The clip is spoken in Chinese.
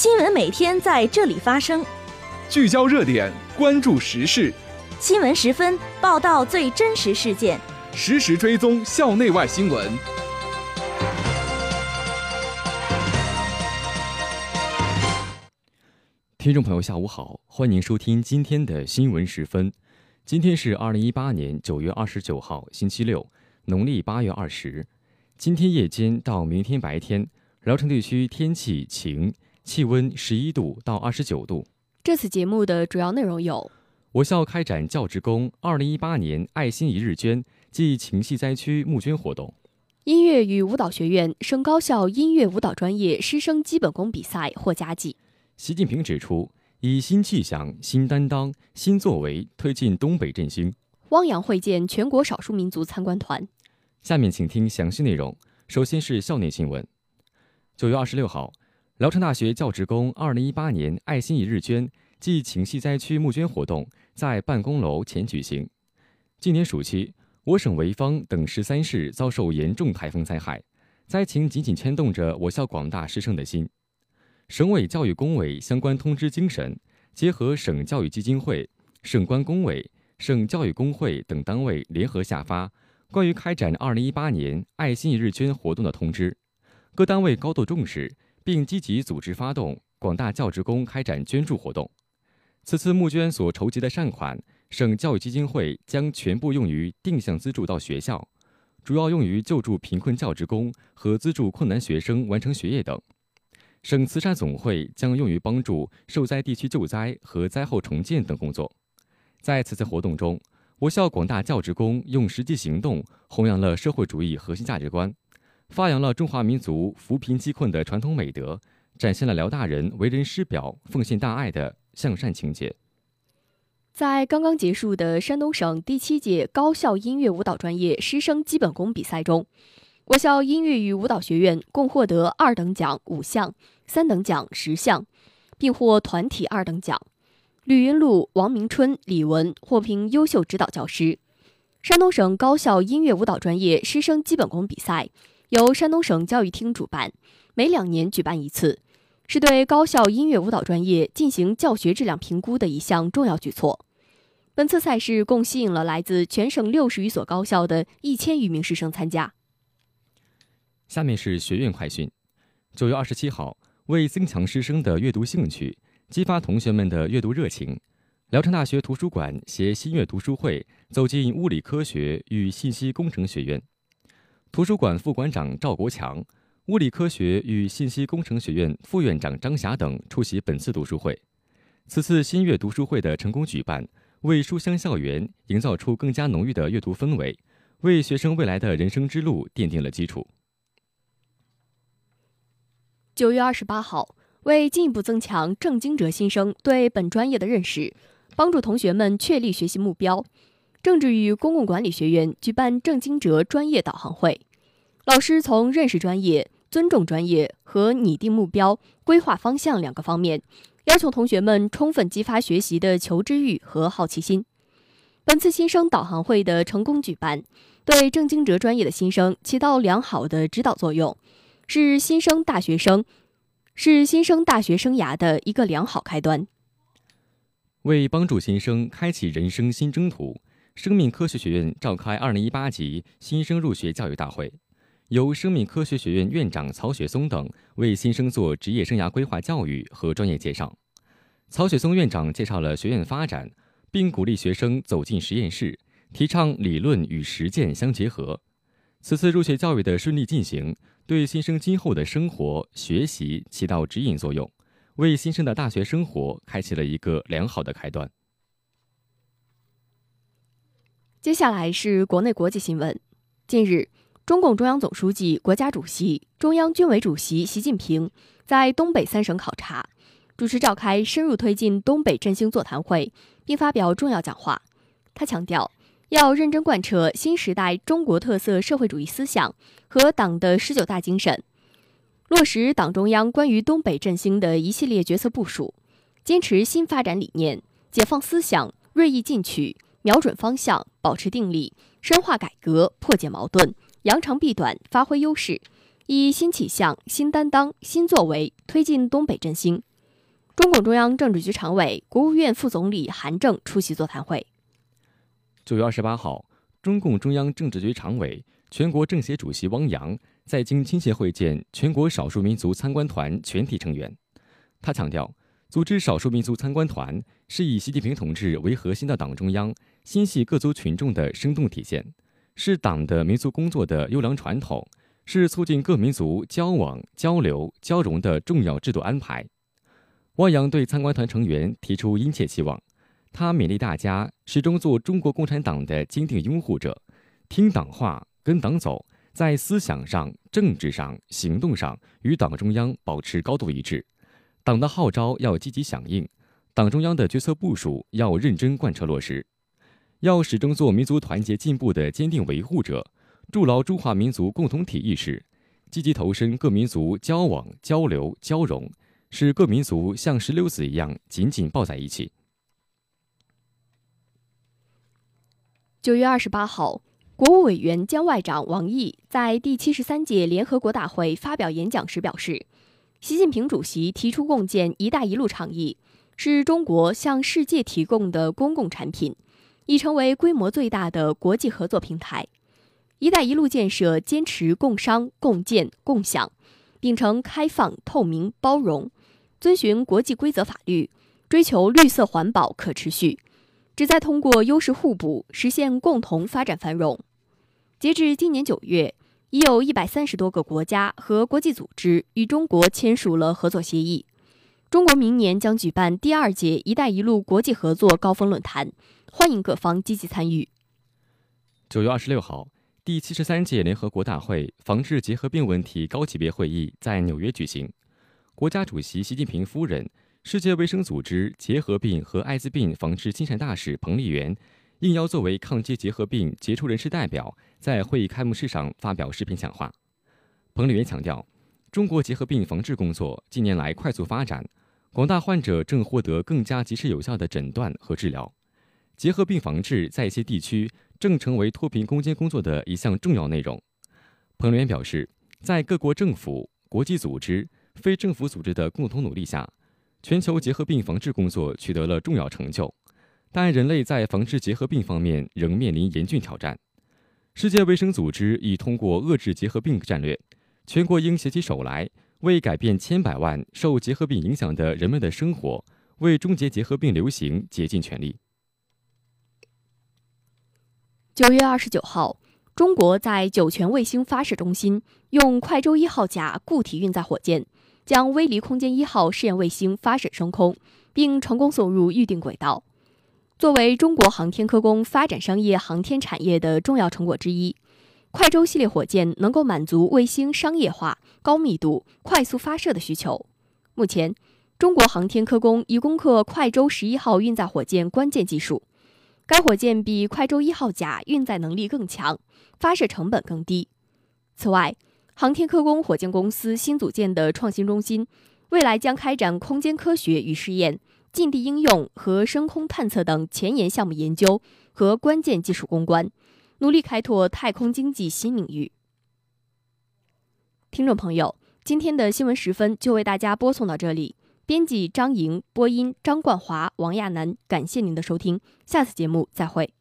新闻每天在这里发生，聚焦热点，关注时事。新闻十分报道最真实事件，实时追踪校内外新闻。听众朋友，下午好，欢迎收听今天的新闻十分。今天是二零一八年九月二十九号，星期六，农历八月二十。今天夜间到明天白天，聊城地区天气晴。气温十一度到二十九度。这次节目的主要内容有：我校开展教职工二零一八年爱心一日捐暨情系灾区募捐活动；音乐与舞蹈学院升高校音乐舞蹈专业师生基本功比赛获佳绩。习近平指出，以新气象、新担当、新作为推进东北振兴。汪洋会见全国少数民族参观团。下面请听详细内容。首先是校内新闻。九月二十六号。聊城大学教职工二零一八年爱心一日捐暨情系灾区募捐活动在办公楼前举行。今年暑期，我省潍坊等十三市遭受严重台风灾害，灾情紧紧牵动着我校广大师生的心。省委教育工委相关通知精神，结合省教育基金会、省关工委、省教育工会等单位联合下发关于开展二零一八年爱心一日捐活动的通知，各单位高度重视。并积极组织发动广大教职工开展捐助活动。此次募捐所筹集的善款，省教育基金会将全部用于定向资助到学校，主要用于救助贫困教职工和资助困难学生完成学业等。省慈善总会将用于帮助受灾地区救灾和灾后重建等工作。在此次活动中，我校广大教职工用实际行动弘扬了社会主义核心价值观。发扬了中华民族扶贫济困的传统美德，展现了辽大人为人师表、奉献大爱的向善情节。在刚刚结束的山东省第七届高校音乐舞蹈专业师生基本功比赛中，我校音乐与舞蹈学院共获得二等奖五项、三等奖十项，并获团体二等奖。吕云路、王明春、李文获评优秀指导教师。山东省高校音乐舞蹈专业师生基本功比赛。由山东省教育厅主办，每两年举办一次，是对高校音乐舞蹈专业进行教学质量评估的一项重要举措。本次赛事共吸引了来自全省六十余所高校的一千余名师生参加。下面是学院快讯：九月二十七号，为增强师生的阅读兴趣，激发同学们的阅读热情，聊城大学图书馆携新月读书会走进物理科学与信息工程学院。图书馆副馆长赵国强、物理科学与信息工程学院副院长张霞等出席本次读书会。此次新月读书会的成功举办，为书香校园营造出更加浓郁的阅读氛围，为学生未来的人生之路奠定了基础。九月二十八号，为进一步增强郑经哲新生对本专业的认识，帮助同学们确立学习目标。政治与公共管理学院举办郑经哲专业导航会，老师从认识专业、尊重专业和拟定目标、规划方向两个方面，要求同学们充分激发学习的求知欲和好奇心。本次新生导航会的成功举办，对郑经哲专业的新生起到良好的指导作用，是新生大学生是新生大学生涯的一个良好开端。为帮助新生开启人生新征途。生命科学学院召开二零一八级新生入学教育大会，由生命科学学院院长曹雪松等为新生做职业生涯规划教育和专业介绍。曹雪松院长介绍了学院发展，并鼓励学生走进实验室，提倡理论与实践相结合。此次入学教育的顺利进行，对新生今后的生活学习起到指引作用，为新生的大学生活开启了一个良好的开端。接下来是国内国际新闻。近日，中共中央总书记、国家主席、中央军委主席习近平在东北三省考察，主持召开深入推进东北振兴座谈会，并发表重要讲话。他强调，要认真贯彻新时代中国特色社会主义思想和党的十九大精神，落实党中央关于东北振兴的一系列决策部署，坚持新发展理念，解放思想，锐意进取。瞄准方向，保持定力，深化改革，破解矛盾，扬长避短，发挥优势，以新气象、新担当、新作为推进东北振兴，中共中央政治局常委、国务院副总理韩正出席座谈会。九月二十八号，中共中央政治局常委、全国政协主席汪洋在京亲切会见全国少数民族参观团全体成员。他强调，组织少数民族参观团是以习近平同志为核心的党中央心系各族群众的生动体现，是党的民族工作的优良传统，是促进各民族交往、交流、交融的重要制度安排。汪洋对参观团成员提出殷切期望，他勉励大家始终做中国共产党的坚定拥护者，听党话，跟党走，在思想上、政治上、行动上与党中央保持高度一致。党的号召要积极响应，党中央的决策部署要认真贯彻落实，要始终做民族团结进步的坚定维护者，筑牢中华民族共同体意识，积极投身各民族交往、交流、交融。使各民族像石榴籽一样紧紧抱在一起。九月二十八号，国务委员兼外长王毅在第七十三届联合国大会发表演讲时表示，习近平主席提出共建“一带一路”倡议，是中国向世界提供的公共产品，已成为规模最大的国际合作平台。“一带一路”建设坚持共商、共建、共享，秉承开放、透明、包容。遵循国际规则法律，追求绿色环保可持续，旨在通过优势互补实现共同发展繁荣。截至今年九月，已有一百三十多个国家和国际组织与中国签署了合作协议。中国明年将举办第二届“一带一路”国际合作高峰论坛，欢迎各方积极参与。九月二十六号，第七十三届联合国大会防治结核病问题高级别会议在纽约举行。国家主席习近平夫人、世界卫生组织结核病和艾滋病防治亲善大使彭丽媛应邀作为抗击结核病杰出人士代表，在会议开幕式上发表视频讲话。彭丽媛强调，中国结核病防治工作近年来快速发展，广大患者正获得更加及时有效的诊断和治疗。结核病防治在一些地区正成为脱贫攻坚工作的一项重要内容。彭丽媛表示，在各国政府、国际组织。非政府组织的共同努力下，全球结核病防治工作取得了重要成就。但人类在防治结核病方面仍面临严峻挑战。世界卫生组织已通过遏制结核病战略，全国应携起手来，为改变千百万受结核病影响的人们的生活，为终结结核病流行竭尽全力。九月二十九号，中国在酒泉卫星发射中心用快舟一号甲固体运载火箭。将微离空间一号试验卫星发射升空，并成功送入预定轨道。作为中国航天科工发展商业航天产业的重要成果之一，快舟系列火箭能够满足卫星商业化、高密度、快速发射的需求。目前，中国航天科工已攻克快舟十一号运载火箭关键技术。该火箭比快舟一号甲运载能力更强，发射成本更低。此外，航天科工火箭公司新组建的创新中心，未来将开展空间科学与试验、近地应用和深空探测等前沿项目研究和关键技术攻关，努力开拓太空经济新领域。听众朋友，今天的新闻时分就为大家播送到这里。编辑张莹，播音张冠华、王亚楠，感谢您的收听，下次节目再会。